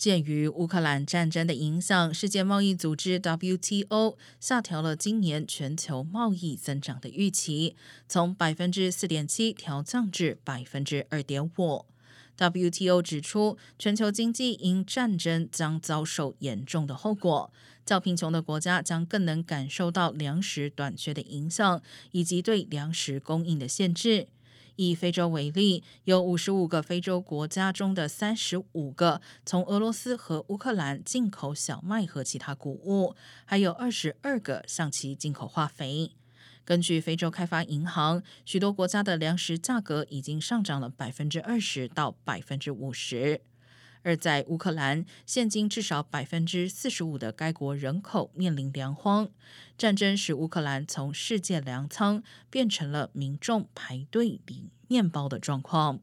鉴于乌克兰战争的影响，世界贸易组织 WTO 下调了今年全球贸易增长的预期，从百分之四点七调降至百分之二点五。WTO 指出，全球经济因战争将遭受严重的后果，较贫穷的国家将更能感受到粮食短缺的影响，以及对粮食供应的限制。以非洲为例，有五十五个非洲国家中的三十五个从俄罗斯和乌克兰进口小麦和其他谷物，还有二十二个向其进口化肥。根据非洲开发银行，许多国家的粮食价格已经上涨了百分之二十到百分之五十。而在乌克兰，现今至少百分之四十五的该国人口面临粮荒。战争使乌克兰从世界粮仓变成了民众排队领面包的状况。